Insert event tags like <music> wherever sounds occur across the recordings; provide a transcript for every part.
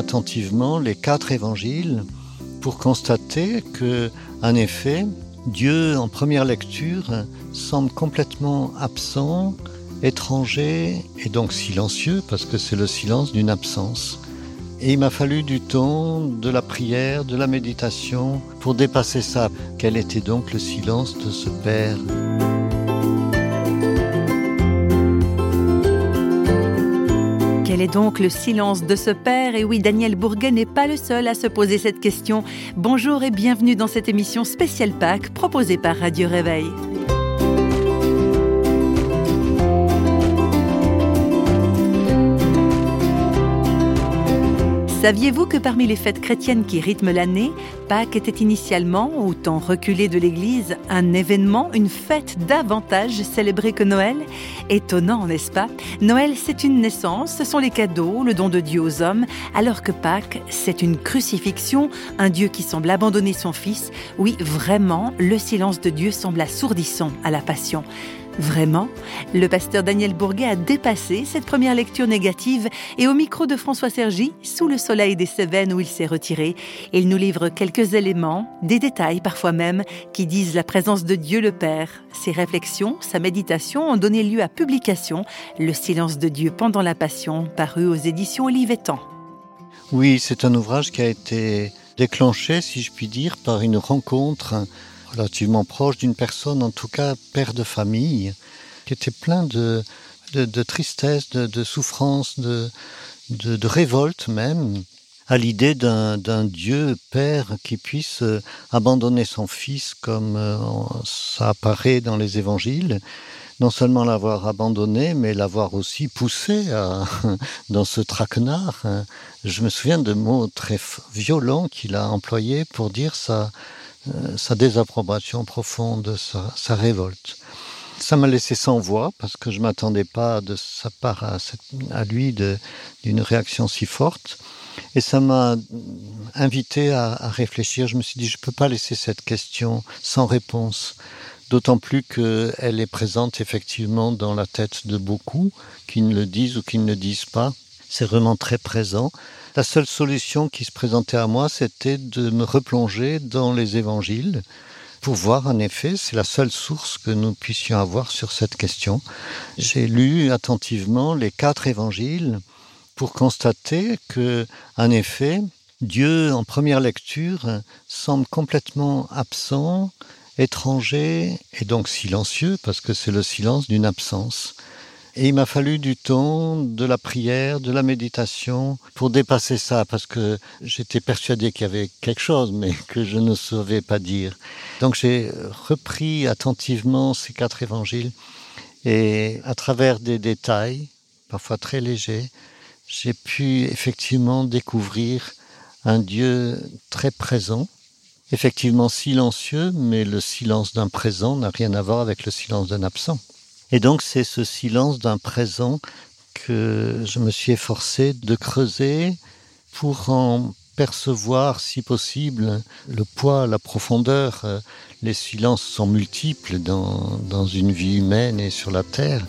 attentivement les quatre évangiles pour constater que, en effet, Dieu, en première lecture, semble complètement absent, étranger et donc silencieux, parce que c'est le silence d'une absence. Et il m'a fallu du temps, de la prière, de la méditation, pour dépasser ça. Quel était donc le silence de ce Père? Quel est donc le silence de ce père? Et oui, Daniel Bourguet n'est pas le seul à se poser cette question. Bonjour et bienvenue dans cette émission spéciale Pâques proposée par Radio Réveil. Saviez-vous que parmi les fêtes chrétiennes qui rythment l'année, Pâques était initialement, au temps reculé de l'Église, un événement, une fête davantage célébrée que Noël? Étonnant, n'est-ce pas? Noël, c'est une naissance, ce sont les cadeaux, le don de Dieu aux hommes, alors que Pâques, c'est une crucifixion, un Dieu qui semble abandonner son Fils. Oui, vraiment, le silence de Dieu semble assourdissant à la passion. Vraiment Le pasteur Daniel Bourguet a dépassé cette première lecture négative et au micro de François Sergi, sous le soleil des Cévennes où il s'est retiré, il nous livre quelques éléments, des détails parfois même, qui disent la présence de Dieu le Père. Ses réflexions, sa méditation ont donné lieu à publication, Le silence de Dieu pendant la Passion, paru aux éditions Olivetan. Oui, c'est un ouvrage qui a été déclenché, si je puis dire, par une rencontre relativement proche d'une personne, en tout cas père de famille, qui était plein de, de, tristesse, de, de souffrance, de, de, révolte même, à l'idée d'un Dieu Père qui puisse euh, abandonner son Fils comme euh, ça apparaît dans les évangiles, non seulement l'avoir abandonné, mais l'avoir aussi poussé <laughs> dans ce traquenard. Je me souviens de mots très violents qu'il a employés pour dire ça euh, sa désapprobation profonde, sa, révolte. Ça m'a laissé sans voix parce que je m'attendais pas de sa part à, lui d'une réaction si forte. Et ça m'a invité à, à, réfléchir. Je me suis dit, je peux pas laisser cette question sans réponse. D'autant plus qu'elle est présente effectivement dans la tête de beaucoup qui ne le disent ou qui ne le disent pas. C'est vraiment très présent. La seule solution qui se présentait à moi, c'était de me replonger dans les évangiles pour voir, en effet, c'est la seule source que nous puissions avoir sur cette question. J'ai lu attentivement les quatre évangiles pour constater que, en effet, Dieu, en première lecture, semble complètement absent, étranger et donc silencieux, parce que c'est le silence d'une absence. Et il m'a fallu du temps, de la prière, de la méditation pour dépasser ça, parce que j'étais persuadé qu'il y avait quelque chose, mais <laughs> que je ne savais pas dire. Donc j'ai repris attentivement ces quatre évangiles et à travers des détails, parfois très légers, j'ai pu effectivement découvrir un Dieu très présent, effectivement silencieux, mais le silence d'un présent n'a rien à voir avec le silence d'un absent. Et donc c'est ce silence d'un présent que je me suis efforcé de creuser pour en percevoir, si possible, le poids, la profondeur. Les silences sont multiples dans, dans une vie humaine et sur la Terre.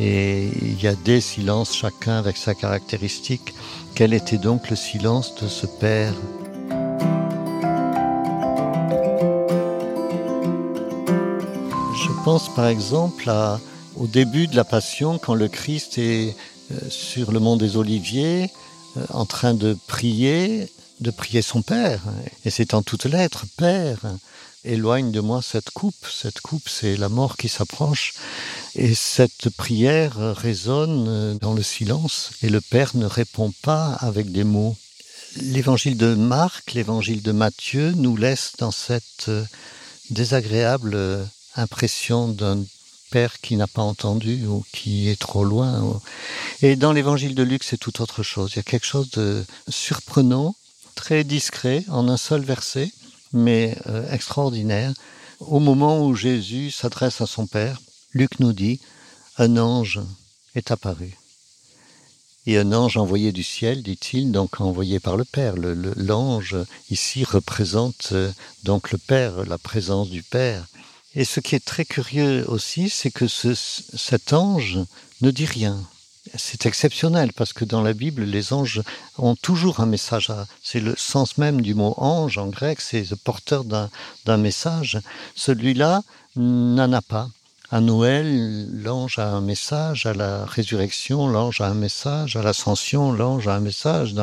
Et il y a des silences, chacun avec sa caractéristique. Quel était donc le silence de ce Père? Je pense par exemple à au début de la Passion, quand le Christ est euh, sur le mont des Oliviers, euh, en train de prier, de prier son Père. Et c'est en toutes lettres, Père, éloigne de moi cette coupe. Cette coupe, c'est la mort qui s'approche. Et cette prière résonne euh, dans le silence, et le Père ne répond pas avec des mots. L'évangile de Marc, l'évangile de Matthieu nous laisse dans cette désagréable impression d'un père qui n'a pas entendu ou qui est trop loin. Et dans l'évangile de Luc, c'est tout autre chose. Il y a quelque chose de surprenant, très discret, en un seul verset, mais euh, extraordinaire. Au moment où Jésus s'adresse à son Père, Luc nous dit, un ange est apparu. Et un ange envoyé du ciel, dit-il, donc envoyé par le Père. L'ange ici représente euh, donc le Père, la présence du Père. Et ce qui est très curieux aussi, c'est que ce, cet ange ne dit rien. c'est exceptionnel parce que dans la Bible, les anges ont toujours un message. C'est le sens même du mot ange en grec, c'est le porteur d'un message. Celui-là n'en a pas. À Noël, l'ange a un message, à la résurrection, l'ange a un message, à l'ascension, l'ange a un message,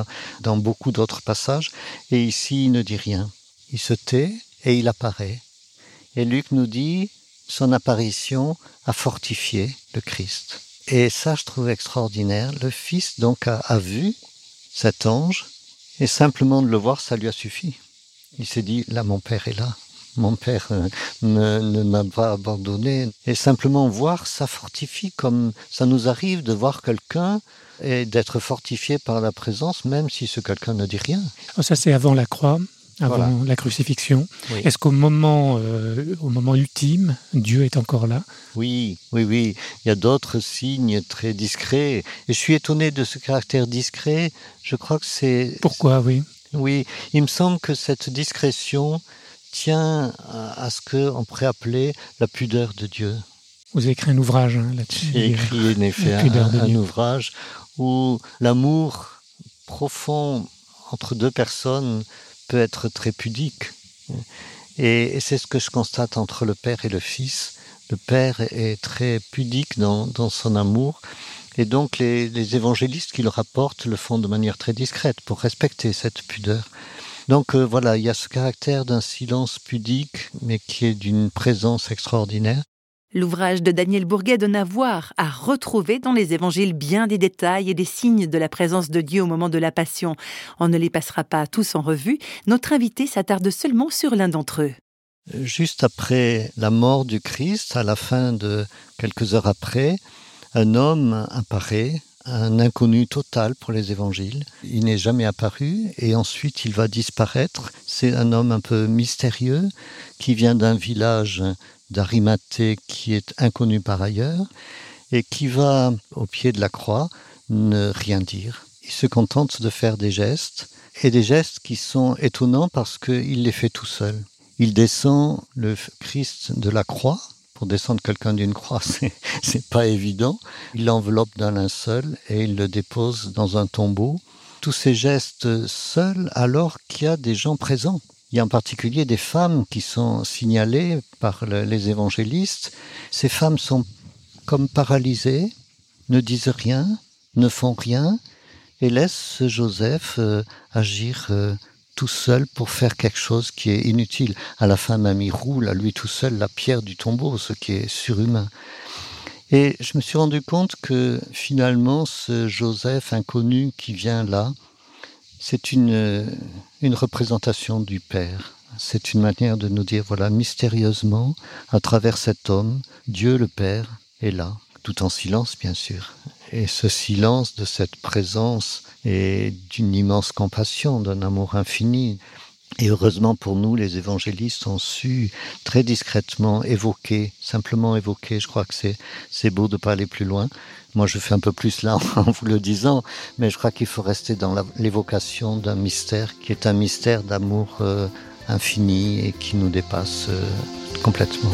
dans beaucoup d'autres passages. Et ici, il ne dit rien. Il se tait et il apparaît. Et Luc nous dit, son apparition a fortifié le Christ. Et ça, je trouve extraordinaire. Le Fils, donc, a, vu cet ange, et simplement de le voir, ça lui a suffi. Il s'est dit, là, mon Père est là. Mon Père euh, ne m'a pas abandonné. Et simplement voir, ça fortifie, comme ça nous arrive de voir quelqu'un et d'être fortifié par la présence, même si ce quelqu'un ne dit rien. Oh, ça, c'est avant la croix avant voilà. la crucifixion. Oui. Est-ce qu'au moment, euh, au moment ultime, Dieu est encore là? Oui, oui, oui. Il y a d'autres signes très discrets. Et je suis étonné de ce caractère discret. Je crois que c'est. Pourquoi, oui? Oui, il me semble que cette discrétion tient à, ce qu'on pourrait appeler la pudeur de Dieu. Vous avez écrit un ouvrage hein, là-dessus. J'ai écrit en effet un, un ouvrage où l'amour profond entre deux personnes peut être très pudique. Et, c'est ce que je constate entre le Père et le Fils. Le Père est très pudique dans, son amour. Et donc les, les, évangélistes qui le rapportent le font de manière très discrète pour respecter cette pudeur. Donc euh, voilà, il y a ce caractère d'un silence pudique, mais qui est d'une présence extraordinaire. L'ouvrage de Daniel Bourguet donne à voir, à retrouver dans les évangiles bien des détails et des signes de la présence de Dieu au moment de la Passion. On ne les passera pas tous en revue. Notre invité s'attarde seulement sur l'un d'entre eux. Juste après la mort du Christ, à la fin de quelques heures après, un homme apparaît, un inconnu total pour les évangiles. Il n'est jamais apparu et ensuite il va disparaître. C'est un homme un peu mystérieux qui vient d'un village d'Arimathée qui est inconnu par ailleurs et qui va au pied de la croix ne rien dire. Il se contente de faire des gestes et des gestes qui sont étonnants parce qu'il les fait tout seul. Il descend le Christ de la croix. Pour descendre quelqu'un d'une croix, <laughs> c'est pas évident. Il l'enveloppe d'un linceul et il le dépose dans un tombeau. Tous ces gestes seuls alors qu'il y a des gens présents. Il y a en particulier des femmes qui sont signalées par le, les évangélistes. Ces femmes sont comme paralysées, ne disent rien, ne font rien et laissent Joseph euh, agir euh, tout seul pour faire quelque chose qui est inutile. À la fin, même il roule à lui tout seul la pierre du tombeau, ce qui est surhumain. Et je me suis rendu compte que finalement, ce Joseph inconnu qui vient là, c'est une, une représentation du Père. C'est une manière de nous dire, voilà, mystérieusement, à travers cet homme, Dieu le Père est là, tout en silence, bien sûr. Et ce silence de cette présence est d'une immense compassion, d'un amour infini. Et heureusement pour nous, les évangélistes ont su très discrètement évoquer, simplement évoquer, je crois que c'est beau de pas aller plus loin, Moi, je fais un peu plus là <laughs> en vous le disant, mais je crois qu'il faut rester dans l'évocation d'un mystère qui est un mystère d'amour euh, infini et qui nous dépasse euh, complètement.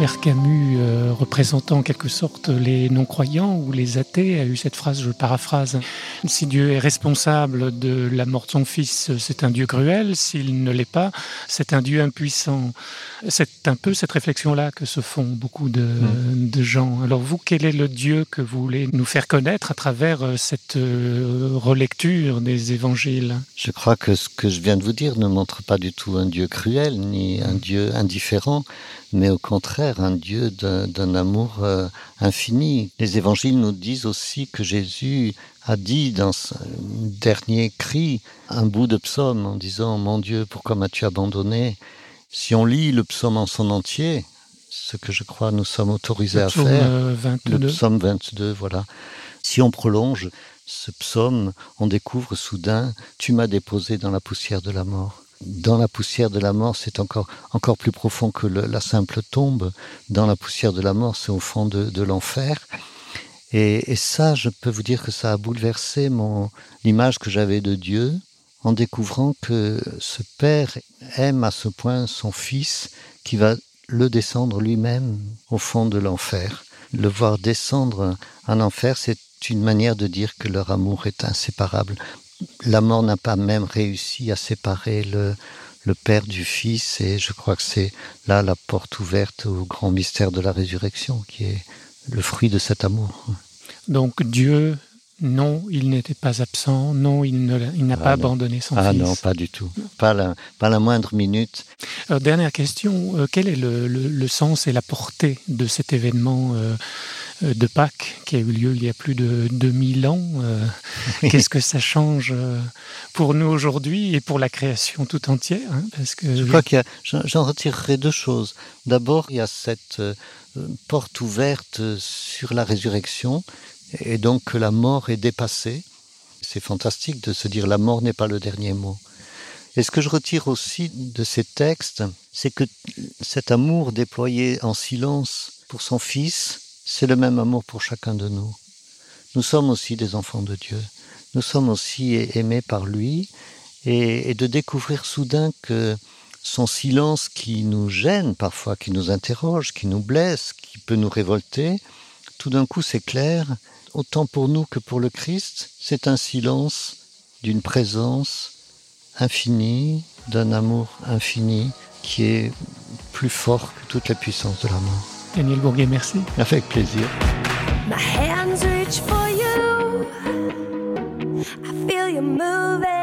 Albert Camus, euh, représentant en quelque sorte les non-croyants ou les athées, a eu cette phrase, je paraphrase Si Dieu est responsable de la mort de son fils, c'est un Dieu cruel, s'il ne l'est pas, c'est un Dieu impuissant. C'est un peu cette réflexion-là que se font beaucoup de, mmh. de gens. Alors vous, quel est le Dieu que vous voulez nous faire connaître à travers euh, cette euh, relecture des évangiles? Je crois que ce que je viens de vous dire ne montre pas du tout un Dieu cruel ni un Dieu indifférent mais au contraire un Dieu d'un amour euh, infini. Les évangiles nous disent aussi que Jésus a dit dans ce dernier cri un bout de psaume en disant mon Dieu pourquoi m'as-tu abandonné? Si on lit le psaume en son entier ce que je crois nous sommes autorisés à faire 22. le psaume 22 voilà si on prolonge ce psaume on découvre soudain tu m'as déposé dans la poussière de la mort dans la poussière de la mort c'est encore encore plus profond que la simple tombe dans la poussière de la mort c'est au fond de, de l'enfer et, et ça je peux vous dire que ça a bouleversé mon l'image que j'avais de dieu en découvrant que ce père aime à ce point son fils qui va le descendre lui-même au fond de l'enfer. Le voir descendre en enfer, c'est une manière de dire que leur amour est inséparable. La mort n'a pas même réussi à séparer le, le Père du Fils, et je crois que c'est là la porte ouverte au grand mystère de la résurrection, qui est le fruit de cet amour. Donc Dieu, non, il n'était pas absent, non, il n'a pas abandonné son fils. Ah non, pas du tout, pas la, pas la moindre minute. Alors, dernière question, euh, quel est le, le, le, sens et la portée de cet événement euh, euh, de Pâques qui a eu lieu il y a plus de 2000 ans. Euh, qu'est-ce que ça change euh, pour nous aujourd'hui et pour la création tout entière hein, parce que Je crois qu'il j'en retirerai deux choses. D'abord, il y a cette porte ouverte sur la résurrection et donc que la mort est dépassée. C'est fantastique de se dire la mort n'est pas le dernier mot. Et ce que je retire aussi de ces textes, c'est que cet amour déployé en silence pour son fils, c'est le même amour pour chacun de nous. Nous sommes aussi des enfants de Dieu. Nous sommes aussi aimés par lui et, de découvrir soudain que son silence qui nous gêne parfois, qui nous interroge, qui nous blesse, qui peut nous révolter, tout d'un coup s'éclaire, autant pour nous que pour le Christ, c'est un silence d'une présence infinie, d'un amour infini qui est plus fort que toute la puissance de la mort. Daniel Bourguet, merci. Avec plaisir. My hands reach for you. I feel you moving.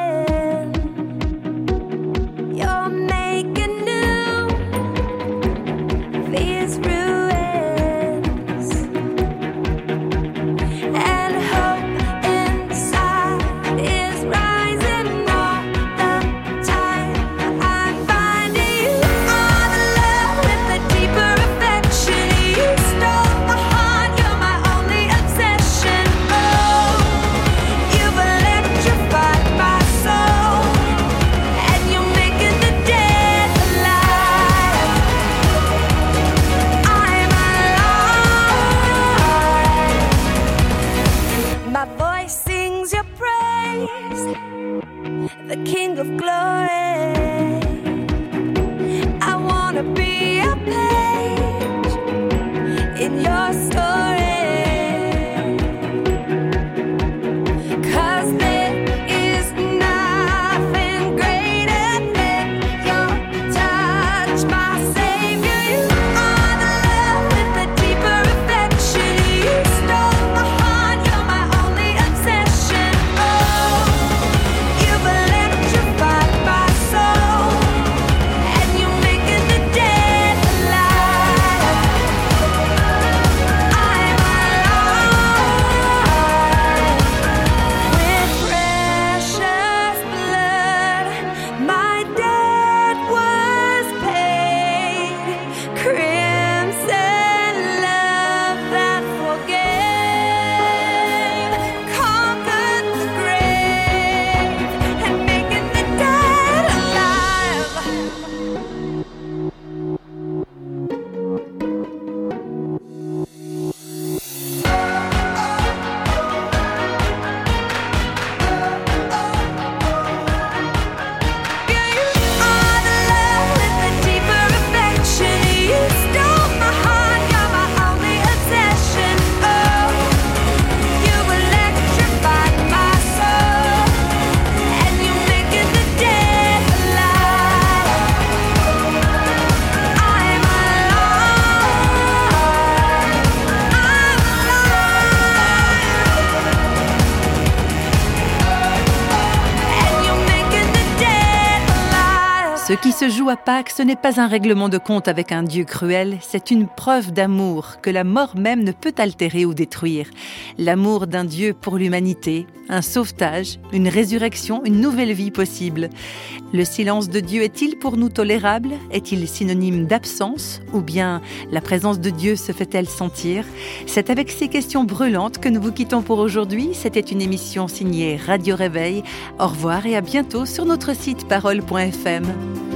Qui se joue à Pâques, ce n'est pas un règlement de compte avec un Dieu cruel, c'est une preuve d'amour que la mort même ne peut altérer ou détruire. L'amour d'un Dieu pour l'humanité, un sauvetage, une résurrection, une nouvelle vie possible. Le silence de Dieu est-il pour nous tolérable? Est-il synonyme d'absence Ou bien la présence de Dieu se fait-elle sentir? C'est avec ces questions brûlantes que nous vous quittons pour aujourd'hui. C'était une émission signée Radio Réveil. Au revoir et à bientôt sur notre site parole.fm.